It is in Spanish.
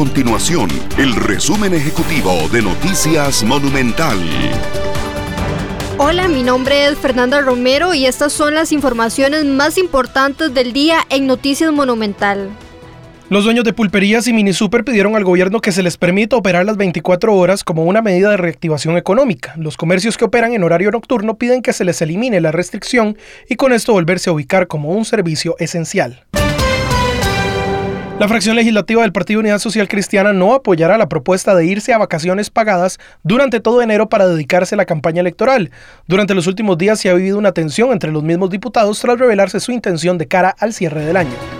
continuación el resumen ejecutivo de Noticias Monumental. Hola, mi nombre es Fernanda Romero y estas son las informaciones más importantes del día en Noticias Monumental. Los dueños de pulperías y mini super pidieron al gobierno que se les permita operar las 24 horas como una medida de reactivación económica. Los comercios que operan en horario nocturno piden que se les elimine la restricción y con esto volverse a ubicar como un servicio esencial. La fracción legislativa del Partido Unidad Social Cristiana no apoyará la propuesta de irse a vacaciones pagadas durante todo enero para dedicarse a la campaña electoral. Durante los últimos días se ha vivido una tensión entre los mismos diputados tras revelarse su intención de cara al cierre del año.